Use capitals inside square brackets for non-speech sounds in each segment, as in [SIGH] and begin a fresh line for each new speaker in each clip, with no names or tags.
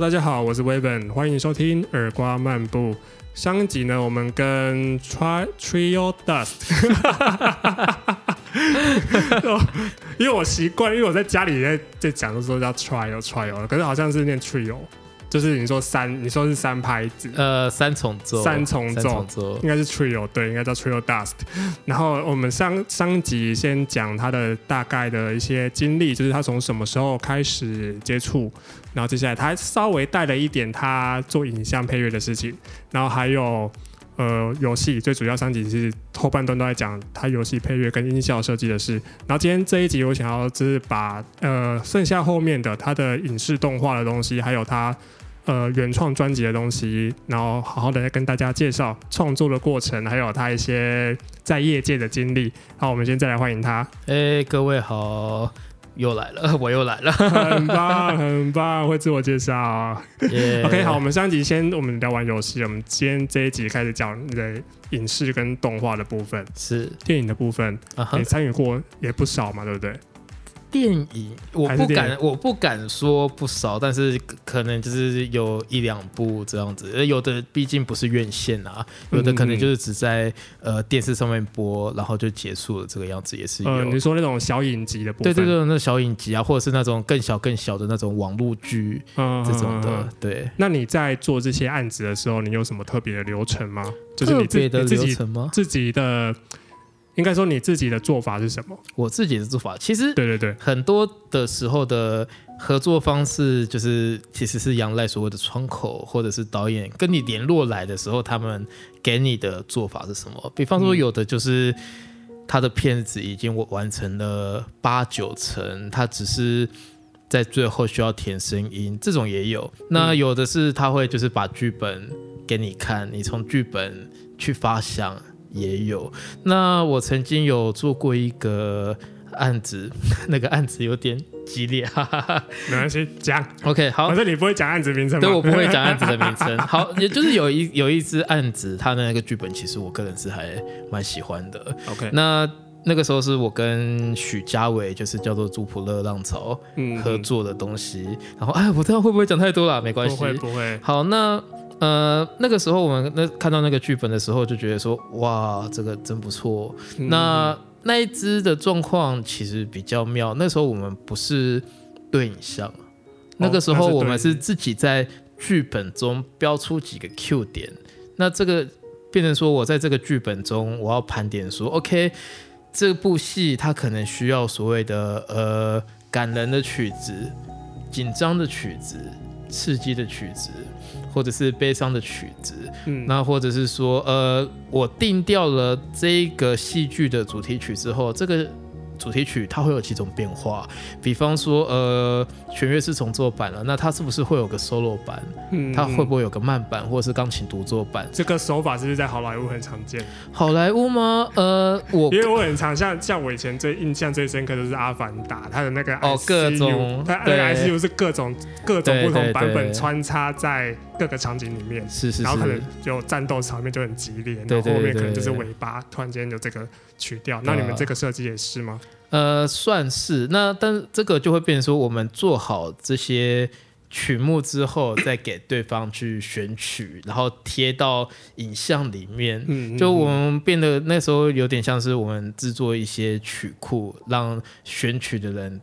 Hello，大家好，我是 Weven，欢迎收听耳瓜漫步。上一集呢，我们跟 Tri Trio Dust，[LAUGHS] 因为我习惯，因为我在家里在在讲的时候叫 Trio Trio，可是好像是念 Trio，就是你说三，你说是三拍子，
呃，三重奏，
三重奏，应该是 Trio，对，应该叫 Trio Dust。然后我们上上集先讲他的大概的一些经历，就是他从什么时候开始接触。然后接下来他稍微带了一点他做影像配乐的事情，然后还有呃游戏，最主要三集是后半段都在讲他游戏配乐跟音效设计的事。然后今天这一集我想要就是把呃剩下后面的他的影视动画的东西，还有他呃原创专辑的东西，然后好好的跟大家介绍创作的过程，还有他一些在业界的经历。好，我们先再来欢迎他。
哎，各位好。又来了，[LAUGHS] 我又来了，
很棒，很棒，会自我介绍。OK，好，我们上集先我们聊完游戏，我们今天这一集开始讲你的影视跟动画的部分，
是
电影的部分，也参与过也不少嘛，对不对？
电影我不敢，我不敢说不少，但是可能就是有一两部这样子。有的毕竟不是院线啊，有的可能就是只在呃电视上面播，然后就结束了这个样子也是有。
你说那种小影集的部
分，对对对，那小影集啊，或者是那种更小更小的那种网络剧这种的，对。
那你在做这些案子的时候，你有什么特别的流程吗？
就是你自己的流程吗？
自己的。应该说你自己的做法是什么？
我自己的做法其实
对对对，
很多的时候的合作方式就是其实是仰赖所谓的窗口或者是导演跟你联络来的时候，他们给你的做法是什么？比方说有的就是他的片子已经完成了八九成，他只是在最后需要填声音，这种也有。那有的是他会就是把剧本给你看，你从剧本去发想。也有，那我曾经有做过一个案子，[LAUGHS] 那个案子有点激烈，[LAUGHS] 哈哈哈。
没关系，讲
OK 好。
反正你不会讲案子名称，
对我不会讲案子的名称。[LAUGHS] 好，也就是有一有一支案子，它的那个剧本其实我个人是还蛮喜欢的。
OK，
那那个时候是我跟许家伟，就是叫做朱普勒浪潮合作的东西。然后哎，我知道会不会讲太多了，没关系，
不会不会。
好，那。呃，那个时候我们那看到那个剧本的时候，就觉得说，哇，这个真不错。那那一只的状况其实比较妙。那时候我们不是对影像，那个时候我们是自己在剧本中标出几个 Q 点。那这个变成说我在这个剧本中，我要盘点说，OK，这部戏它可能需要所谓的呃感人的曲子、紧张的曲子、刺激的曲子。或者是悲伤的曲子，嗯，那或者是说，呃，我定掉了这个戏剧的主题曲之后，这个。主题曲它会有几种变化，比方说，呃，弦乐是重做版了，那它是不是会有个 solo 版？嗯，它会不会有个慢版或者是钢琴独奏版？
这个手法是不是在好莱坞很常见？
好莱坞吗？呃，我
因为我很常像像我以前最印象最深刻的是《阿凡达》，它的那个
哦各种，
它那个 ICU 是各种各种不同版本穿插在各个场景里面，
是是，
然后可能就战斗场面就很激烈，然后后面可能就是尾巴突然间有这个曲调。那你们这个设计也是吗？
呃，算是那，但这个就会变成说，我们做好这些曲目之后，再给对方去选曲，然后贴到影像里面。嗯，就我们变得那时候有点像是我们制作一些曲库，让选曲的人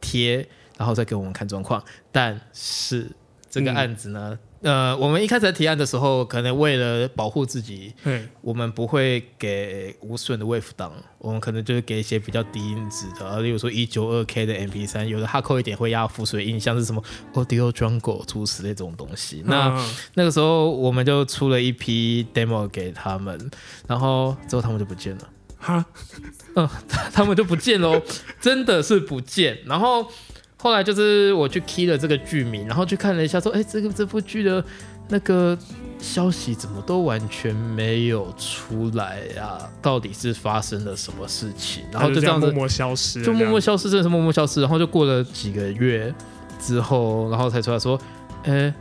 贴，然后再给我们看状况。但是这个案子呢？呃，我们一开始提案的时候，可能为了保护自己，我们不会给无损的 wave 档，我们可能就是给一些比较低音质的，例如说一九二 K 的 MP 三，有的哈扣一点会压浮水音，像是什么 Audio Jungle 出此类这种东西。那那个时候我们就出了一批 demo 给他们，然后之后他们就不见了，哈，[LAUGHS] 嗯，他们就不见了，真的是不见，然后。后来就是我去 key 了这个剧名，然后去看了一下，说，哎，这个这部剧的那个消息怎么都完全没有出来啊？到底是发生了什么事情？然后就这样子
默默消失，
就默默消失，真的是默默消失。然后就过了几个月之后，然后才出来说，哎，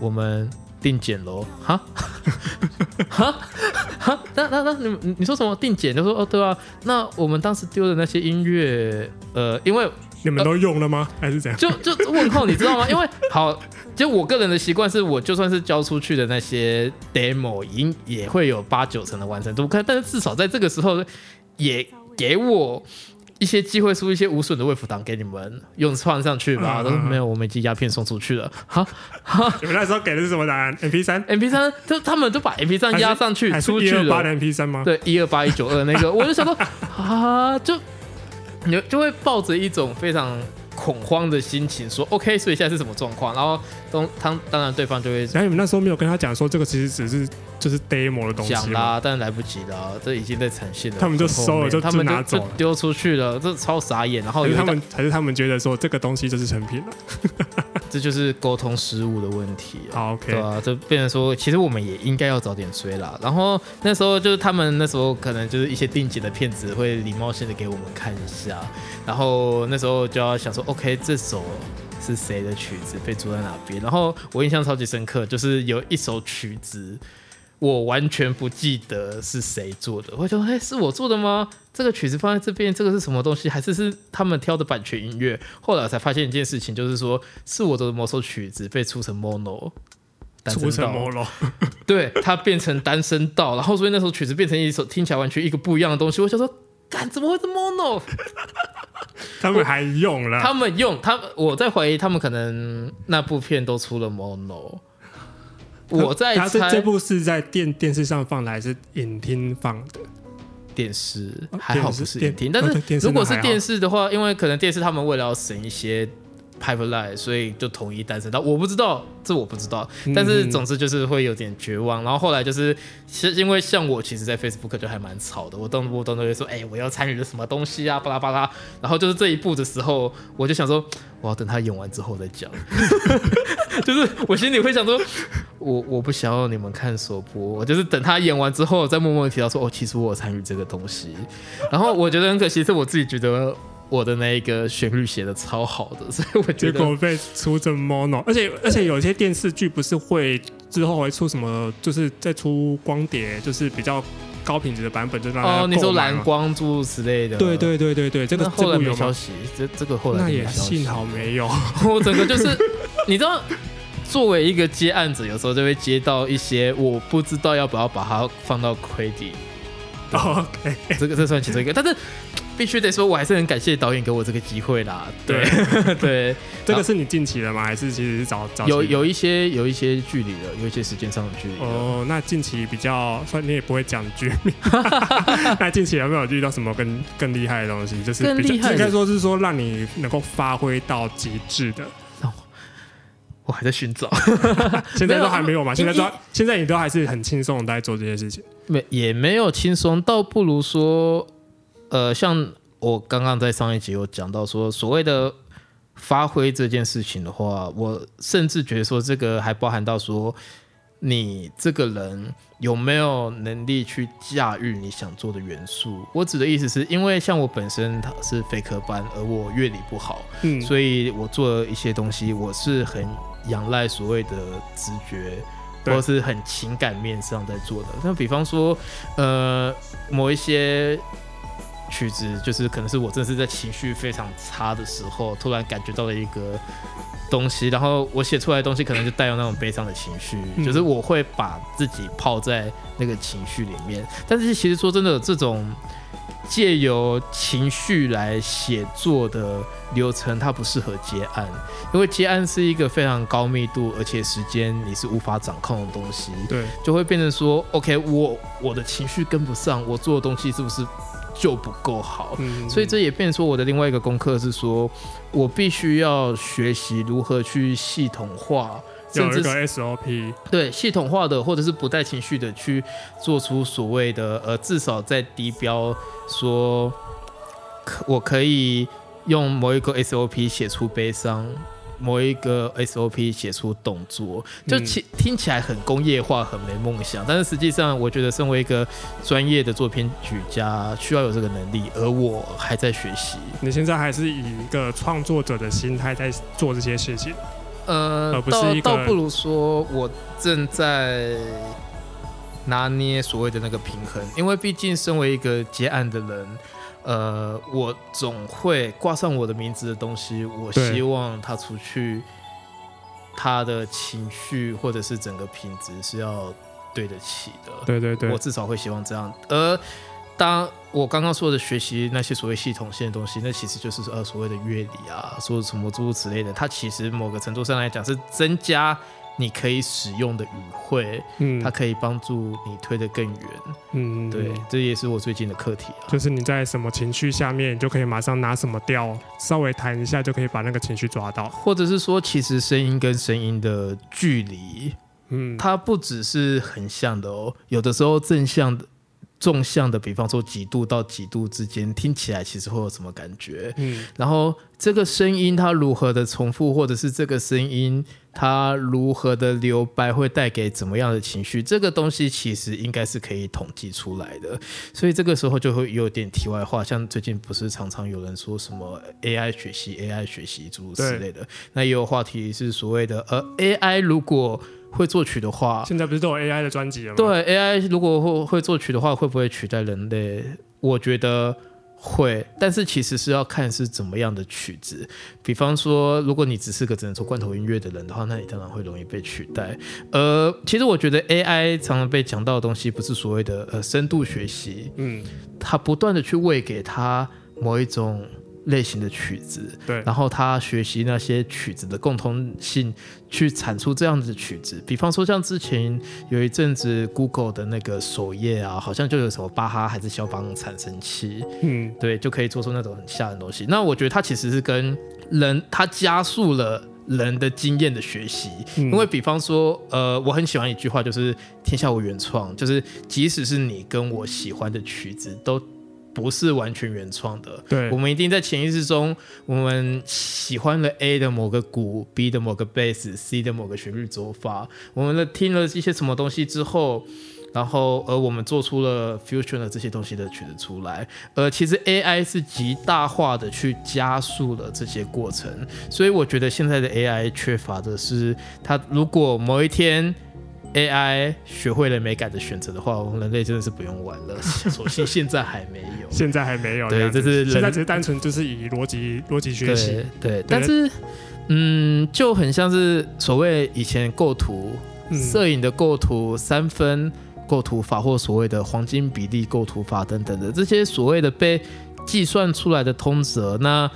我们定检喽，哈，[LAUGHS] 哈，哈，那那那你你说什么定检？就说哦，对啊，那我们当时丢的那些音乐，呃，因为。
你们都用了吗？还是怎样？
就就问候，你知道吗？因为好，就我个人的习惯是，我就算是交出去的那些 demo，已经也会有八九成的完成度，看，但是至少在这个时候也给我。一些机会输一些无损的位服档给你们用放上去吧，都没有，我们已经鸦片送出去了。好，
你们那时候给的是什么答案？M P 三
，M P 三，就他们都把 M P 三压上去出去了。
八的 M P 三吗？
对，一二八一九二那个，我就想说 [LAUGHS] 啊，就你就会抱着一种非常。恐慌的心情说 OK，所以现在是什么状况？然后当当当然对方就会，
然后你们那时候没有跟他讲说这个其实只是就是 demo 的东西
讲啦，但来不及了，这已经在呈现了。
他们就收了，就
他们
拿走
丢出去了，这超傻眼。然后
他们还是他们觉得说这个东西就是成品了，[LAUGHS]
这就是沟通失误的问题。
好 OK，
对啊，就变成说其实我们也应该要早点追啦。然后那时候就是他们那时候可能就是一些定级的骗子会礼貌性的给我们看一下，然后那时候就要想说。OK，这首是谁的曲子被租在哪边？然后我印象超级深刻，就是有一首曲子，我完全不记得是谁做的。我说，哎，是我做的吗？这个曲子放在这边，这个是什么东西？还是是他们挑的版权音乐？后来才发现一件事情，就是说是我的某首曲子被出成 mono，
出成 mono，[LAUGHS]
对，它变成单声道，然后所以那首曲子变成一首听起来完全一个不一样的东西。我想说。干怎么会是 mono？[LAUGHS]
他们还用了，
他们用他，我在怀疑他们可能那部片都出了 mono。我在猜
这部是在电电视上放的还是影厅放的？
电视还好不是影厅，但是如果是电视的话，因为可能电视他们为了要省一些。Pipeline，所以就统一单身，到我不知道，这我不知道。但是总之就是会有点绝望。然后后来就是，其实因为像我，其实，在 Facebook 就还蛮吵的。我动不动都会说，哎，我要参与了什么东西啊，巴拉巴拉。然后就是这一步的时候，我就想说，我要等他演完之后再讲。[LAUGHS] 就是我心里会想说，我我不想要你们看首播，我就是等他演完之后，再默默的提到说，哦，其实我有参与这个东西。然后我觉得很可惜，是我自己觉得。我的那一个旋律写的超好的，所以我觉
得结果被出成 mono，而且而且有些电视剧不是会之后会出什么，就是再出光碟，就是比较高品质的版本，就让哦，
你说蓝光诸如此类的，
对对对对对，这个
后来没消息，这这个后来
那也幸好没有，
我整个就是你知道，作为一个接案子，有时候就会接到一些我不知道要不要把它放到 credit。
OK，
这个这算其中一个，但是。必须得说，我还是很感谢导演给我这个机会啦。对对，[LAUGHS] [LAUGHS]
这个是你近期的吗？还是其实是早早
有有一些有一些距离的，有一些时间上的距离。
哦，那近期比较，算你也不会讲剧名。[LAUGHS] 那近期有没有遇到什么更更厉害的东西？就是
更厉害，
应该说是说让你能够发挥到极致的。
我还在寻找，
现在都还没有嘛？现在都现在你都还是很轻松的在做这些事情。
没也没有轻松，倒不如说。呃，像我刚刚在上一集有讲到说，所谓的发挥这件事情的话，我甚至觉得说，这个还包含到说，你这个人有没有能力去驾驭你想做的元素。我指的意思是因为像我本身他是非科班，而我乐理不好，嗯，所以我做一些东西，我是很仰赖所谓的直觉，或是很情感面上在做的。那比方说，呃，某一些。曲子就是可能是我真的是在情绪非常差的时候，突然感觉到了一个东西，然后我写出来的东西可能就带有那种悲伤的情绪，就是我会把自己泡在那个情绪里面。但是其实说真的，这种借由情绪来写作的流程，它不适合接案，因为接案是一个非常高密度，而且时间你是无法掌控的东西。
对，
就会变成说，OK，我我的情绪跟不上，我做的东西是不是？就不够好，所以这也变说我的另外一个功课是说，我必须要学习如何去系统化，
有一个 SOP，
对系统化的或者是不带情绪的去做出所谓的呃，至少在低标说，可我可以用某一个 SOP 写出悲伤。某一个 SOP 写出动作，就听听起来很工业化，很没梦想。但是实际上，我觉得身为一个专业的作品曲家，需要有这个能力，而我还在学习。
你现在还是以一个创作者的心态在做这些事情，
呃，倒倒不如说我正在拿捏所谓的那个平衡，因为毕竟身为一个结案的人。呃，我总会挂上我的名字的东西，我希望他出去，他的情绪或者是整个品质是要对得起的。
对对对，
我至少会希望这样。而当我刚刚说的学习那些所谓系统性的东西，那其实就是呃所谓的乐理啊，说什么诸如此类的，它其实某个程度上来讲是增加。你可以使用的语汇，嗯，它可以帮助你推得更远，嗯，对，这也是我最近的课题啊。
就是你在什么情绪下面，你就可以马上拿什么调，稍微弹一下就可以把那个情绪抓到。
或者是说，其实声音跟声音的距离，嗯，它不只是很像的哦，有的时候正向的。纵向的，比方说几度到几度之间，听起来其实会有什么感觉？嗯，然后这个声音它如何的重复，或者是这个声音它如何的留白，会带给怎么样的情绪？这个东西其实应该是可以统计出来的。所以这个时候就会有点题外话，像最近不是常常有人说什么 AI 学习、AI 学习诸如此类的，那也有话题是所谓的呃 AI 如果。会作曲的话，
现在不是都有 AI 的专辑了吗？
对，AI 如果会会作曲的话，会不会取代人类？我觉得会，但是其实是要看是怎么样的曲子。比方说，如果你只是个只能做罐头音乐的人的话，那你当然会容易被取代。呃，其实我觉得 AI 常常被讲到的东西，不是所谓的呃深度学习，嗯，它不断的去喂给他某一种。类型的曲子，
对，
然后他学习那些曲子的共通性，去产出这样子的曲子。比方说，像之前有一阵子 Google 的那个首页啊，好像就有什么巴哈还是肖邦产生器，嗯，对，就可以做出那种很吓人的东西。那我觉得它其实是跟人，它加速了人的经验的学习。因为比方说，呃，我很喜欢一句话，就是“天下无原创”，就是即使是你跟我喜欢的曲子都。不是完全原创的，
对，
我们一定在潜意识中，我们喜欢了 A 的某个鼓，B 的某个贝斯，C 的某个旋律走法，我们的听了一些什么东西之后，然后而我们做出了 fusion 的这些东西的曲子出来，而其实 AI 是极大化的去加速了这些过程，所以我觉得现在的 AI 缺乏的是，它如果某一天。AI 学会了美感的选择的话，我们人类真的是不用玩了。[LAUGHS] 所幸现在还没有，
现在还没有。
对，这是
现在只是单纯就是以逻辑逻辑学习。
对，但是嗯，就很像是所谓以前构图、摄影的构图三分构图法，或所谓的黄金比例构图法等等的这些所谓的被计算出来的通则，那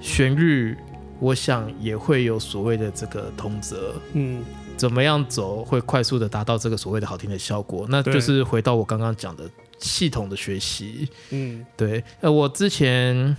旋律，我想也会有所谓的这个通则。嗯。怎么样走会快速的达到这个所谓的好听的效果？那就是回到我刚刚讲的系统的学习。嗯，对。呃，我之前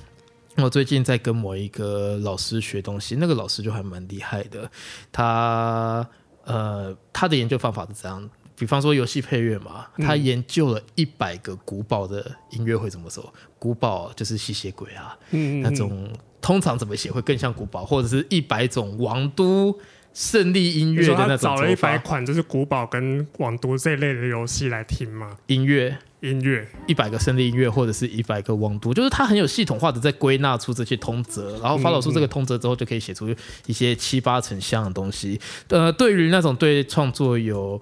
我最近在跟某一个老师学东西，那个老师就还蛮厉害的。他呃，他的研究方法是这样，比方说游戏配乐嘛，他研究了一百个古堡的音乐会怎么走。古堡就是吸血鬼啊，嗯那种通常怎么写会更像古堡，或者是一百种王都。胜利音乐的那种
找了一百款就是古堡跟网都这类的游戏来听吗？
音乐，
音乐，
一百个胜利音乐或者是一百个网都，就是它很有系统化的在归纳出这些通则，然后发导出这个通则之后，就可以写出一些七八成像的东西。呃，对于那种对创作有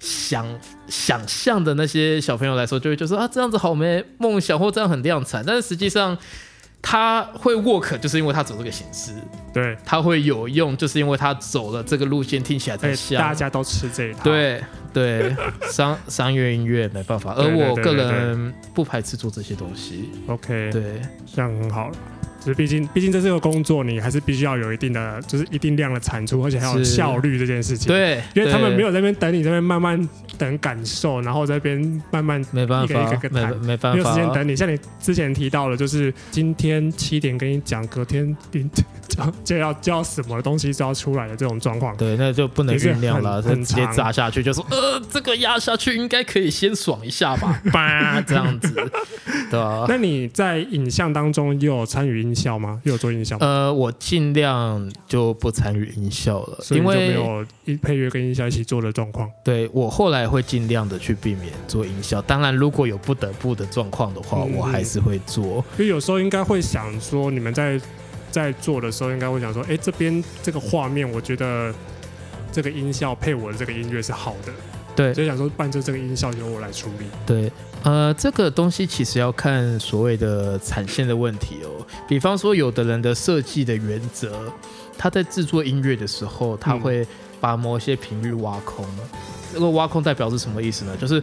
想想象的那些小朋友来说，就会就说啊，这样子好没梦想，或这样很量产，但是实际上。他会 work，就是因为他走这个形式。
对，
他会有用，就是因为他走了这个路线，听起来才像。
大家都吃这一套。
对对，[LAUGHS] 商商业音乐没办法，而我个人不排斥做这些东西。
OK，
对，
这样很好了。就是毕竟，毕竟这是个工作，你还是必须要有一定的，就是一定量的产出，而且还有效率这件事情。
对，
因为他们没有在那边等你，那边慢慢等感受，然后这边慢慢
没办
法，一个一个谈，
没办法，
没有时间等你。像你之前提到的，就是今天七点跟你讲，隔天就 [LAUGHS] 就要就要什么东西就要出来的这种状况。
对，那就不能酝酿了，直接砸下去，就说呃，这个压下去应该可以先爽一下吧，吧这样子，[LAUGHS] 对吧？
那你在影像当中又有参与？音效吗？又有做音效？
呃，我尽量就不参与音效了，因为
没有一配乐跟音效一起做的状况。
对我后来会尽量的去避免做音效。当然，如果有不得不的状况的话，我还是会做。
因为有时候应该会想说，你们在在做的时候，应该会想说，哎，这边这个画面，我觉得这个音效配我的这个音乐是好的。
对，
所以想说伴奏这个音效由我来处理。
对，呃，这个东西其实要看所谓的产线的问题哦。比方说，有的人的设计的原则，他在制作音乐的时候，他会把某些频率挖空。这个挖空代表是什么意思呢？就是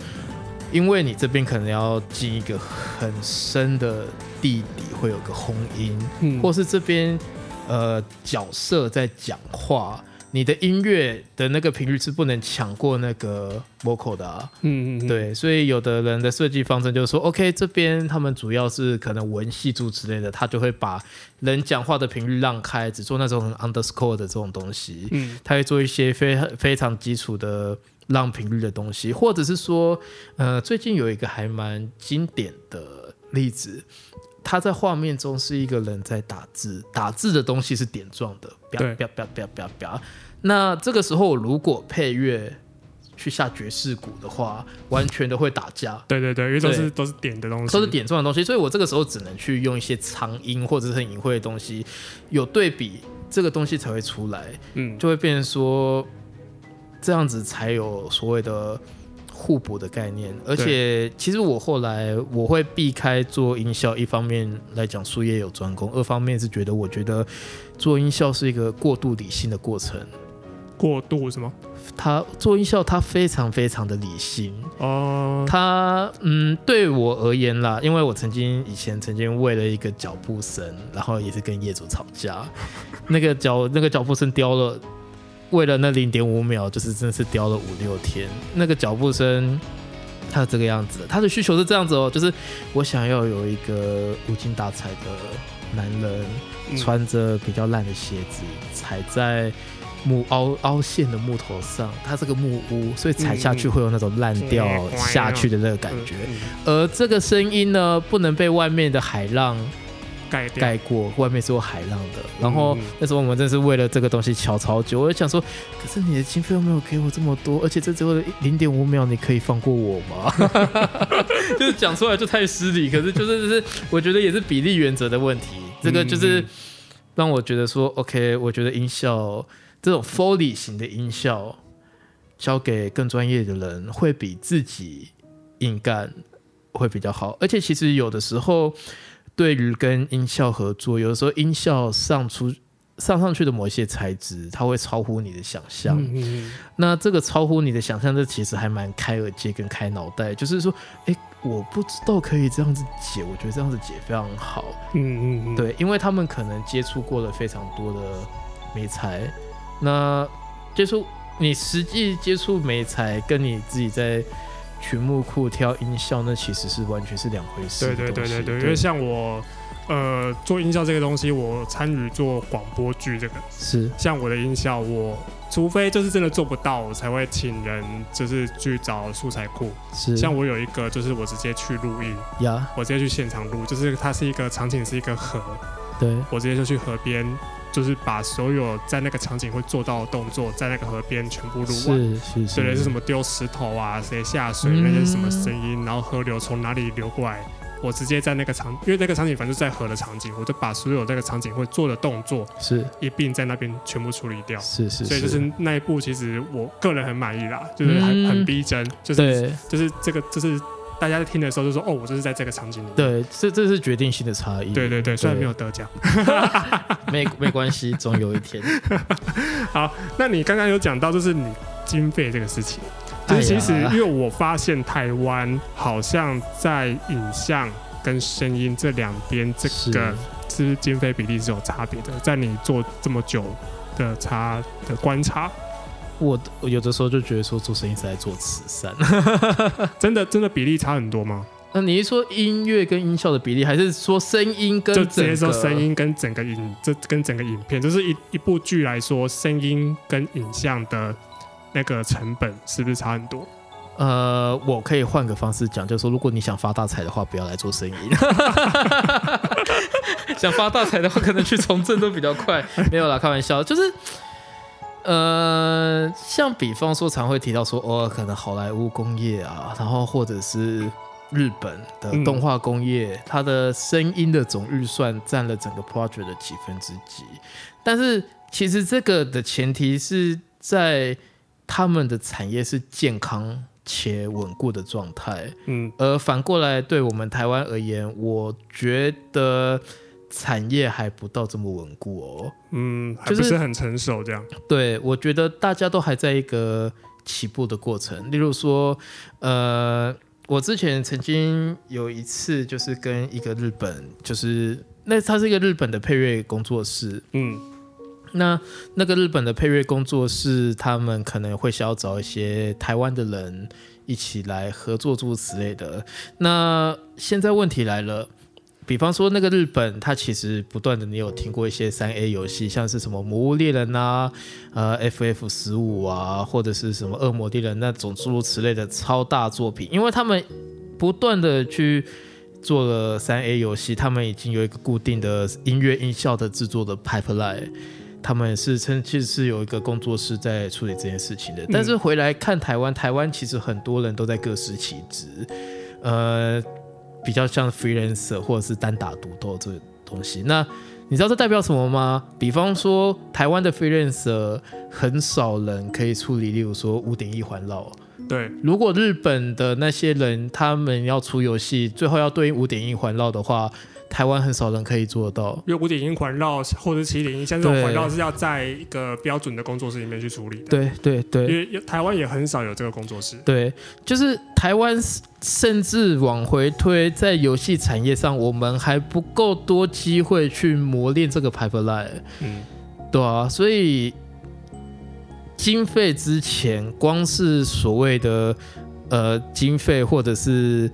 因为你这边可能要进一个很深的地底，会有个轰音，嗯，或是这边呃角色在讲话。你的音乐的那个频率是不能抢过那个 vocal 的，嗯嗯，对，所以有的人的设计方针就是说，OK，这边他们主要是可能文系柱之类的，他就会把人讲话的频率让开，只做那种 underscore 的这种东西，嗯，他会做一些非非常基础的让频率的东西，或者是说，呃，最近有一个还蛮经典的例子。他在画面中是一个人在打字，打字的东西是点状的，
对，
啪啪啪啪啪。那这个时候如果配乐去下爵士鼓的话，完全都会打架。
对对对，因为都是都是点的东西，
都是点状的东西，所以我这个时候只能去用一些长音或者是很隐晦的东西，有对比这个东西才会出来，嗯，就会变成说这样子才有所谓的。互补的概念，而且其实我后来我会避开做音效，一方面来讲术业有专攻，二方面是觉得我觉得做音效是一个过度理性的过程。
过度什么？
他做音效，他非常非常的理性哦。他嗯，对我而言啦，因为我曾经以前曾经为了一个脚步声，然后也是跟业主吵架，[LAUGHS] 那个脚那个脚步声雕了。为了那零点五秒，就是真的是雕了五六天。那个脚步声，它这个样子，他的需求是这样子哦，就是我想要有一个无精打采的男人，穿着比较烂的鞋子，踩在木凹凹陷的木头上。它这个木屋，所以踩下去会有那种烂掉下去的那个感觉。而这个声音呢，不能被外面的海浪。
盖
盖过，外面是有海浪的。然后那时候我们真是为了这个东西敲超久。我就想说，可是你的经费又没有给我这么多，而且这只有零点五秒，你可以放过我吗？[LAUGHS] 就是讲出来就太失礼。可是就是就是，我觉得也是比例原则的问题。这个就是让我觉得说，OK，我觉得音效这种 Foley 型的音效，交给更专业的人会比自己硬干会比较好。而且其实有的时候。对于跟音效合作，有的时候音效上出上上去的某一些材质，它会超乎你的想象。那这个超乎你的想象，这其实还蛮开耳界跟开脑袋。就是说，哎，我不知道可以这样子解，我觉得这样子解非常好。嗯嗯，对，因为他们可能接触过了非常多的美材，那接触你实际接触美材，跟你自己在。曲目库挑音效，那其实是完全是两回事。
对对对对对，因为像我，呃，做音效这个东西，我参与做广播剧这个
是。
像我的音效，我除非就是真的做不到，我才会请人就是去找素材库。
是。
像我有一个，就是我直接去录音
呀，
我直接去现场录，就是它是一个场景是一个河，
对
我直接就去河边。就是把所有在那个场景会做到的动作，在那个河边全部录
完。是是
是。是什么丢石头啊，谁下水那些什么声音，然后河流从哪里流过来，我直接在那个场，因为那个场景反正在河的场景，我就把所有那个场景会做的动作
是
一并在那边全部处理掉。
是是。
所以就是那一部，其实我个人很满意啦，就是很很逼真，就是就是这个就是。大家在听的时候就说：“哦，我就是在这个场景里。”
对，这这是决定性的差异。
对对对，虽然没有得奖，[LAUGHS]
没没关系，总有一天。[LAUGHS]
好，那你刚刚有讲到就是你经费这个事情，就是其实因为我发现台湾好像在影像跟声音这两边这个是经费比例是有差别的，在你做这么久的差的观察。
我我有的时候就觉得说做生意是在做慈善，[LAUGHS]
真的真的比例差很多吗？
那你是说音乐跟音效的比例，还是说声音跟？
就直接说声音跟整个影，这跟整个影片，就是一一部剧来说，声音跟影像的那个成本是不是差很多？
呃，我可以换个方式讲，就是说，如果你想发大财的话，不要来做生意。[LAUGHS] 想发大财的话，可能去从政都比较快。没有啦，开玩笑，就是。呃，像比方说，常会提到说，哦，可能好莱坞工业啊，然后或者是日本的动画工业，它的声音的总预算占了整个 project 的几分之几。但是其实这个的前提是在他们的产业是健康且稳固的状态。嗯，而反过来对我们台湾而言，我觉得产业还不到这么稳固哦。
嗯，还不是很成熟这样。
对，我觉得大家都还在一个起步的过程。例如说，呃。我之前曾经有一次，就是跟一个日本，就是那他是一个日本的配乐工作室，嗯，那那个日本的配乐工作室，他们可能会想要找一些台湾的人一起来合作诸如此类的。那现在问题来了。比方说，那个日本，它其实不断的，你有听过一些三 A 游戏，像是什么《魔物猎人》啊，呃，FF 十五啊，或者是什么《恶魔猎人》那种诸如此类的超大作品，因为他们不断的去做了三 A 游戏，他们已经有一个固定的音乐音效的制作的 pipeline，他们是称其实是有一个工作室在处理这件事情的。但是回来看台湾，台湾其实很多人都在各司其职，呃。比较像 freelancer 或者是单打独斗这个东西，那你知道这代表什么吗？比方说台湾的 freelancer 很少人可以处理，例如说五点一环绕。
对，
如果日本的那些人他们要出游戏，最后要对应五点一环绕的话。台湾很少人可以做到，
因为五点音环绕或者七点音，像这种环绕是要在一个标准的工作室里面去处理的。
对对对，
因为台湾也很少有这个工作室。
对，就是台湾甚至往回推，在游戏产业上，我们还不够多机会去磨练这个 pipeline。嗯，对啊，所以经费之前，光是所谓的呃经费或者是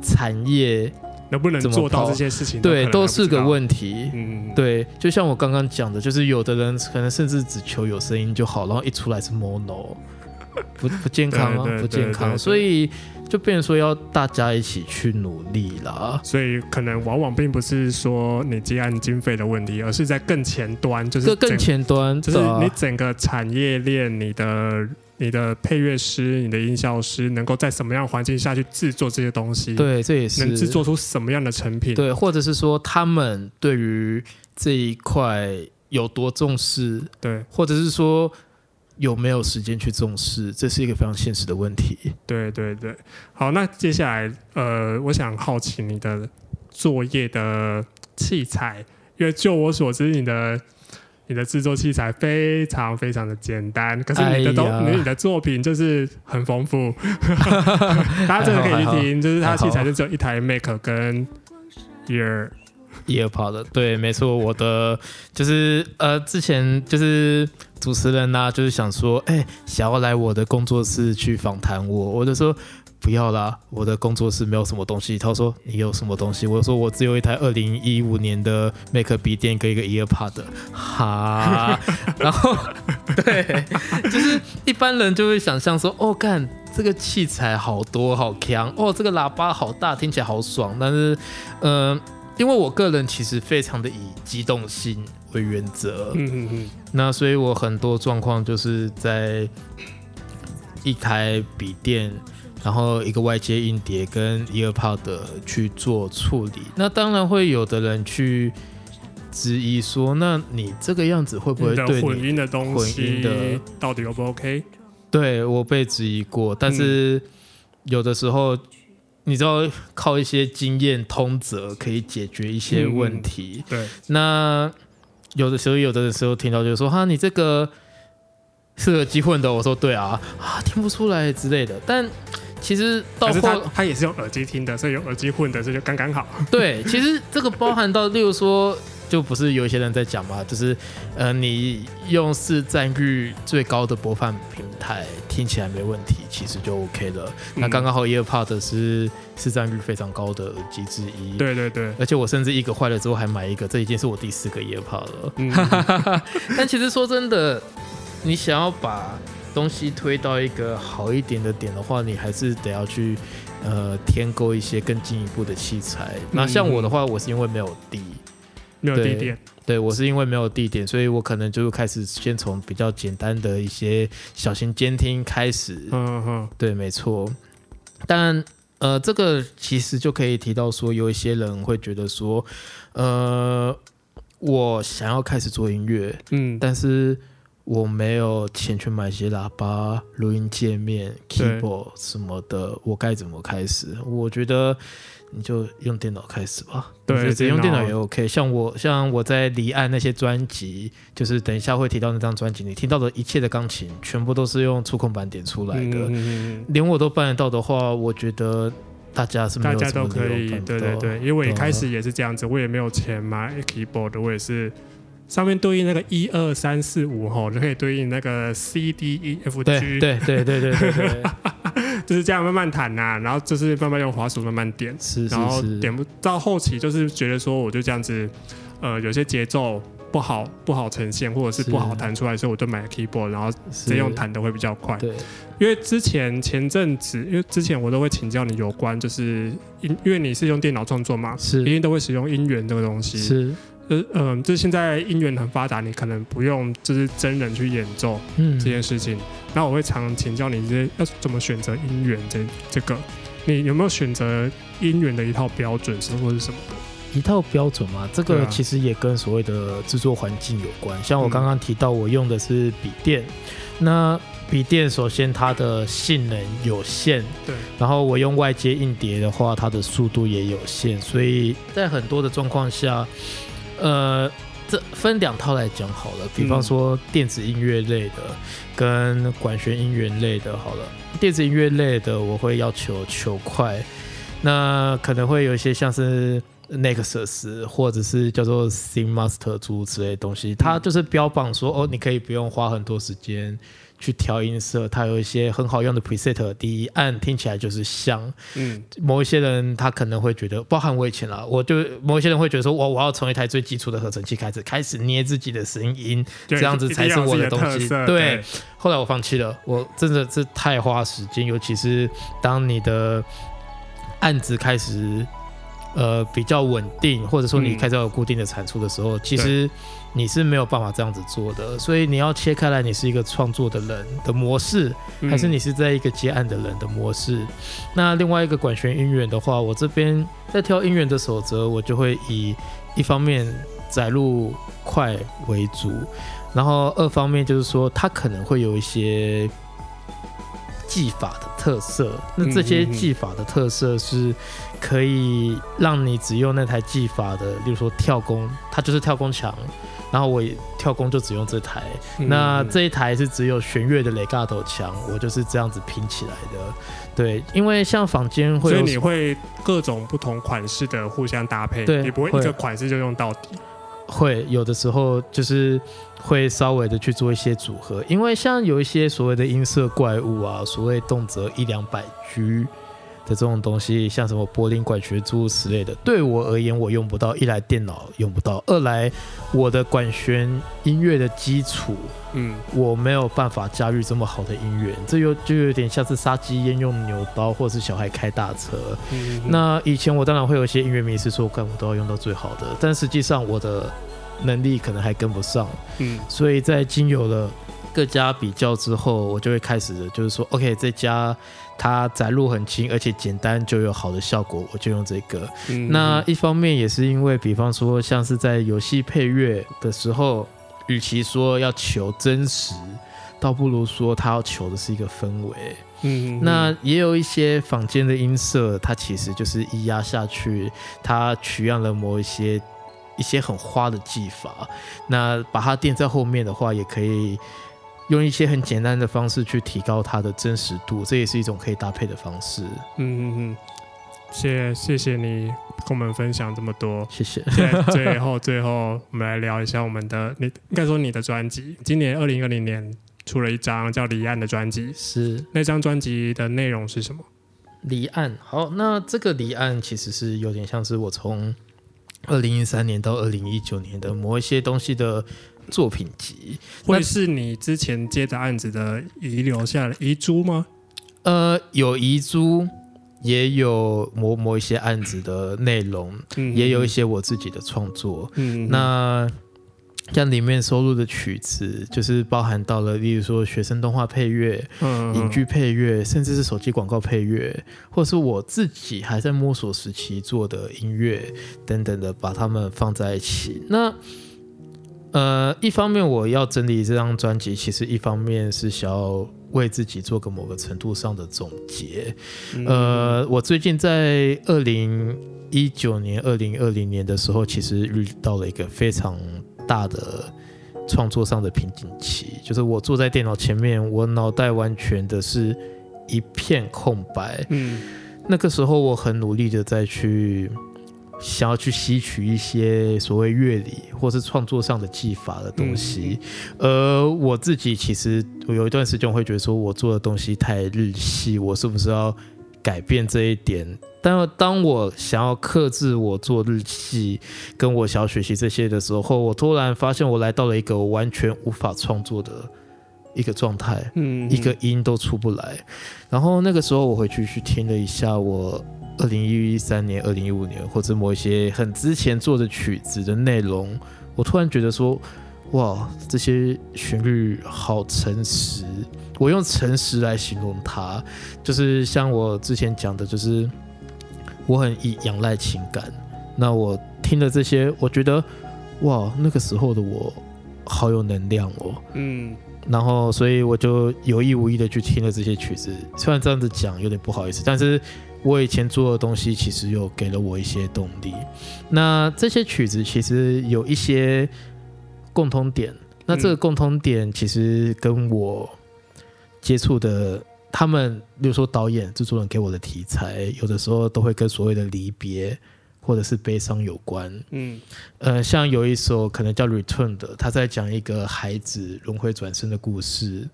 产业。
能不能做到这些事情？
对，都是个问题。嗯，对，就像我刚刚讲的，就是有的人可能甚至只求有声音就好，然后一出来是 mono，不不健康啊，不健康。所以就变成说要大家一起去努力啦。
所以可能往往并不是说你接案经费的问题，而是在更前端，就是
更前端，
就是你整个产业链你的。你的配乐师、你的音效师能够在什么样环境下去制作这些东西？
对，这也是
能制作出什么样的成品？
对，或者是说他们对于这一块有多重视？
对，
或者是说有没有时间去重视？这是一个非常现实的问题。
对对对，好，那接下来呃，我想好奇你的作业的器材，因为就我所知，你的。你的制作器材非常非常的简单，可是你的都你的作品就是很丰富，[LAUGHS] 大家真的可以去听，就是它器材就只有一台 Mac 跟 Ear
EarPod，对，没错，我的就是呃之前就是主持人呐，就是想说，哎，想要来我的工作室去访谈我，我就说。不要啦，我的工作室没有什么东西。他说你有什么东西？我说我只有一台二零一五年的 Mac 笔电跟一个 EarPod。哈，[LAUGHS] 然后对，就是一般人就会想象说，哦，干这个器材好多好强，哦，这个喇叭好大，听起来好爽。但是，嗯，因为我个人其实非常的以机动性为原则，嗯嗯嗯，那所以我很多状况就是在一台笔电。然后一个外接硬碟跟 EarPod 去做处理，那当然会有的人去质疑说，那你这个样子会不会对
混音的东西到底 O 不 OK？
对我被质疑过，但是有的时候你知道靠一些经验通则可以解决一些问题。
对，
那有的时候有的时候听到就说哈，你这个是个机混的，我说对啊，啊听不出来之类的，但。其实到后
他也是用耳机听的，所以用耳机混的，这就刚刚好。[LAUGHS]
对，其实这个包含到，例如说，就不是有一些人在讲嘛，就是呃，你用市占率最高的播放平台听起来没问题，其实就 OK 了。那刚刚好，EarPod 是市占率非常高的耳机之一。
对对对，
而且我甚至一个坏了之后还买一个，这已经是我第四个 EarPod 了。[LAUGHS] [LAUGHS] 但其实说真的，你想要把东西推到一个好一点的点的话，你还是得要去呃添购一些更进一步的器材。那像我的话，我是因为没有地，
没有地点，
对我是因为没有地点，所以我可能就开始先从比较简单的一些小型监听开始。嗯哼，对，没错。但呃，这个其实就可以提到说，有一些人会觉得说，呃，我想要开始做音乐，嗯，但是。我没有钱去买些喇叭、录音界面、keyboard 什么的，我该怎么开始？我觉得你就用电脑开始吧。
对，
直接用电脑也 OK。像我，像我在离岸那些专辑，就是等一下会提到那张专辑，你听到的一切的钢琴，全部都是用触控板点出来的。连我都办得到的话，我觉得大家是
大家都可以。对对对，因为我一开始也是这样子，我也没有钱买 keyboard，我也是。上面对应那个一二三四五吼，就可以对应那个 C D E F
G，对对对对对对，[LAUGHS]
就是这样慢慢弹呐，然后就是慢慢用滑鼠慢慢点，
是，
然后点不到后期就是觉得说我就这样子，呃，有些节奏不好不好呈现，或者是不好弹出来，所以我就买 keyboard，然后直接用弹的会比较快。
对，
因为之前前阵子，因为之前我都会请教你有关就是音，因为你是用电脑创作嘛，
是，
一定都会使用音源这个东西，
是。
呃嗯，就是现在音源很发达，你可能不用就是真人去演奏这件事情。那我会常请教你，这些要怎么选择音源这这个，你有没有选择音源的一套标准，是或是什么的？
一套标准嘛，这个其实也跟所谓的制作环境有关。像我刚刚提到，我用的是笔电，那笔电首先它的性能有限，
对。
然后我用外接硬碟的话，它的速度也有限，所以在很多的状况下。呃，这分两套来讲好了。比方说电子音乐类的跟管弦音乐类的，好了，电子音乐类的我会要求求快，那可能会有一些像是 Nexus 或者是叫做 s i n Master 诸之类的东西，它就是标榜说哦，你可以不用花很多时间。去调音色，它有一些很好用的 preset，第一按听起来就是香。嗯，某一些人他可能会觉得，包含我以前啦，我就某一些人会觉得说，我我要从一台最基础的合成器开始，开始捏自己的声音，这样子才是我的东西。对，后来我放弃了，我真的是太花时间，尤其是当你的案子开始呃比较稳定，或者说你开始有固定的产出的时候，其实。你是没有办法这样子做的，所以你要切开来，你是一个创作的人的模式，还是你是在一个接案的人的模式？那另外一个管弦音源的话，我这边在挑音乐的守则，我就会以一方面载入快为主，然后二方面就是说它可能会有一些技法的特色，那这些技法的特色是可以让你只用那台技法的，例如说跳弓，它就是跳弓墙。然后我跳弓就只用这台，那这一台是只有弦乐的雷嘎头墙，我就是这样子拼起来的。对，因为像坊间会，
所以你会各种不同款式的互相搭配，
对，
你不会一个款式就用到底。
会有的时候就是会稍微的去做一些组合，因为像有一些所谓的音色怪物啊，所谓动辄一两百 G。的这种东西，像什么柏林管弦诸如此类的，对我而言我用不到。一来电脑用不到，二来我的管弦音乐的基础，嗯，我没有办法驾驭这么好的音乐。这又就有点像是杀鸡焉用牛刀，或者是小孩开大车。嗯那以前我当然会有一些音乐迷是说，干我都要用到最好的，但实际上我的能力可能还跟不上。嗯，所以在经有了各家比较之后，我就会开始就是说，OK，这家。它载入很轻，而且简单就有好的效果，我就用这个。那一方面也是因为，比方说像是在游戏配乐的时候，与其说要求真实，倒不如说它要求的是一个氛围。嗯，那也有一些坊间的音色，它其实就是一压下去，它取样了某一些一些很花的技法，那把它垫在后面的话，也可以。用一些很简单的方式去提高它的真实度，这也是一种可以搭配的方式。嗯嗯嗯，
谢谢谢你跟我们分享这么多，
谢谢。
最后最后，我们来聊一下我们的，你应该说你的专辑，今年二零二零年出了一张叫《离岸》的专辑，
是
那张专辑的内容是什么？
离岸。好，那这个离岸其实是有点像是我从二零一三年到二零一九年的某一些东西的。作品集
会是你之前接的案子的遗留下的遗珠吗？
呃，有遗珠，也有某某一些案子的内容，也有一些我自己的创作。嗯，那像里面收录的曲子，就是包含到了，例如说学生动画配乐、影剧配乐，甚至是手机广告配乐，或是我自己还在摸索时期做的音乐等等的，把它们放在一起。那呃，一方面我要整理这张专辑，其实一方面是想要为自己做个某个程度上的总结。呃，我最近在二零一九年、二零二零年的时候，其实遇到了一个非常大的创作上的瓶颈期，就是我坐在电脑前面，我脑袋完全的是一片空白。嗯，那个时候我很努力的再去。想要去吸取一些所谓乐理或是创作上的技法的东西，而我自己其实我有一段时间会觉得说，我做的东西太日系，我是不是要改变这一点？但当我想要克制我做日系，跟我想要学习这些的时候，我突然发现我来到了一个完全无法创作的一个状态，嗯，一个音都出不来。然后那个时候我回去去听了一下我。二零一三年、二零一五年，或者某一些很之前做的曲子的内容，我突然觉得说，哇，这些旋律好诚实。我用诚实来形容它，就是像我之前讲的，就是我很依仰赖情感。那我听了这些，我觉得，哇，那个时候的我好有能量哦。嗯。然后，所以我就有意无意的去听了这些曲子。虽然这样子讲有点不好意思，但是。我以前做的东西其实有给了我一些动力。那这些曲子其实有一些共通点。那这个共通点其实跟我接触的他们，比如说导演、制作人给我的题材，有的时候都会跟所谓的离别。或者是悲伤有关，嗯，呃，像有一首可能叫《Return》的，他在讲一个孩子轮回转生的故事，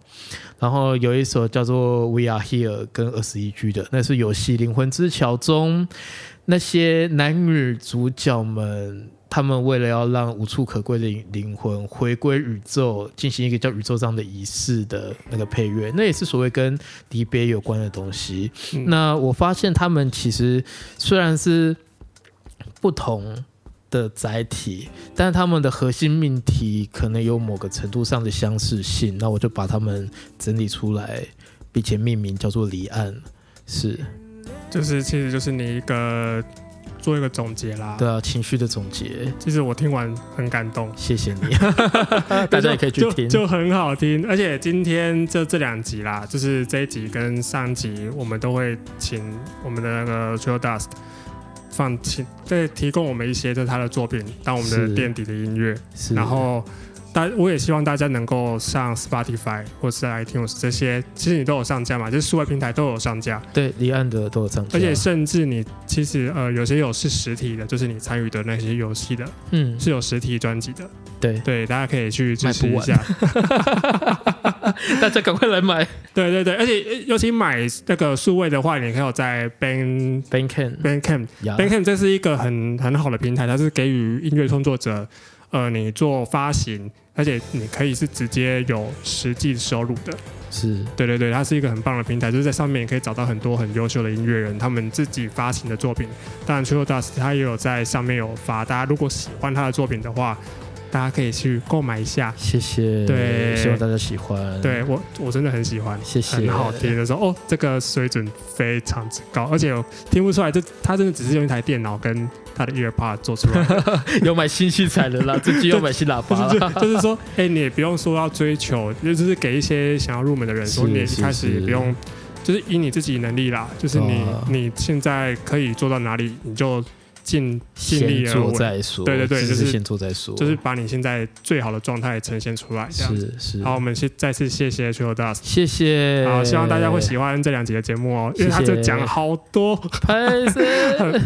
然后有一首叫做《We Are Here》跟二十一 G 的，那是游戏《灵魂之桥》中那些男女主角们，他们为了要让无处可归的灵魂回归宇宙，进行一个叫宇宙上的仪式的那个配乐，那也是所谓跟离别有关的东西。那我发现他们其实虽然是。不同的载体，但是他们的核心命题可能有某个程度上的相似性，那我就把它们整理出来，并且命名叫做离岸。是，
就是其实就是你一个做一个总结啦。
对啊，情绪的总结。
其实我听完很感动，
谢谢你。[LAUGHS] 大家也可以去听，
就很好听。而且今天这这两集啦，就是这一集跟上集，我们都会请我们的那个 t r i l Dust。放请在提供我们一些就是他的作品当我们的垫底的音乐，然后大我也希望大家能够上 Spotify 或是 iTunes 这些，其实你都有上架嘛，就是数位平台都有上架，
对，离岸的都有上架，
而且甚至你其实呃有些有是实体的，就是你参与的那些游戏的，嗯，是有实体专辑的，
对。
对，大家可以去支持一下。[LAUGHS] [LAUGHS]
大家赶快来买！
对对对，而且尤其买那个数位的话，你可以在 Ban
Bandcamp
Bandcamp Bandcamp，这是一个很很好的平台，它是给予音乐创作者，呃，你做发行，而且你可以是直接有实际收入的。
是
对对对，它是一个很棒的平台，就是在上面也可以找到很多很优秀的音乐人，他们自己发行的作品。当然 t r i l Dust 他也有在上面有发，大家如果喜欢他的作品的话。大家可以去购买一下，
谢谢。
对，
希望大家喜欢。
对我，我真的很喜欢，
谢谢。
很好听的时候，哦，这个水准非常之高，而且听不出来，这他真的只是用一台电脑跟他的 EarPod 做出来。[LAUGHS]
有买新器材的啦，自己有买新喇叭
就是说，哎，你也不用说要追求，就是给一些想要入门的人说，你一开始也不用，就是以你自己能力啦，就是你你现在可以做到哪里，你就。尽尽力而为，对对对，就是
先做再说，
就是把你现在最好的状态呈现出来，这样
是是。
好，我们先再次谢谢 Dust，
谢谢。
好，希望大家会喜欢这两集的节目哦，因为他这讲好多，
拍 [LAUGHS]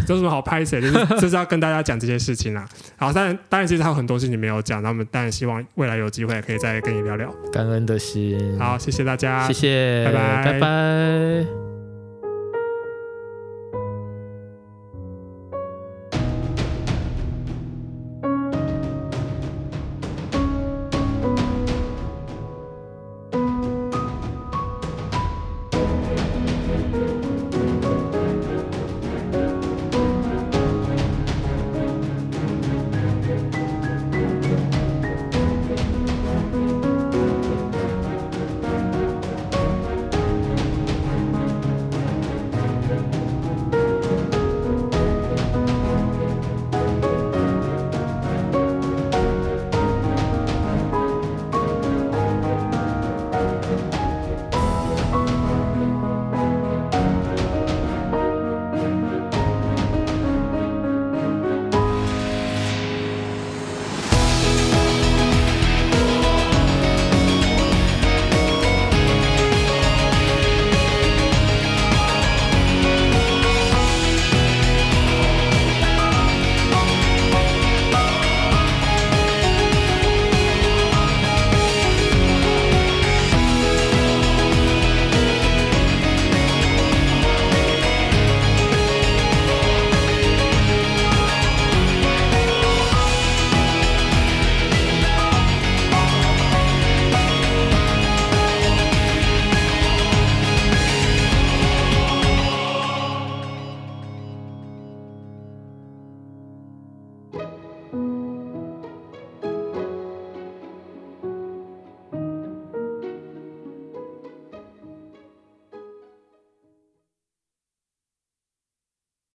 有什么好拍谁？就是就是要跟大家讲这些事情啊。好，当然当然，其实还有很多事情没有讲，那我们当然希望未来有机会可以再跟你聊聊。
感恩的心。
好，谢谢大家，
谢谢，
拜拜，
拜拜。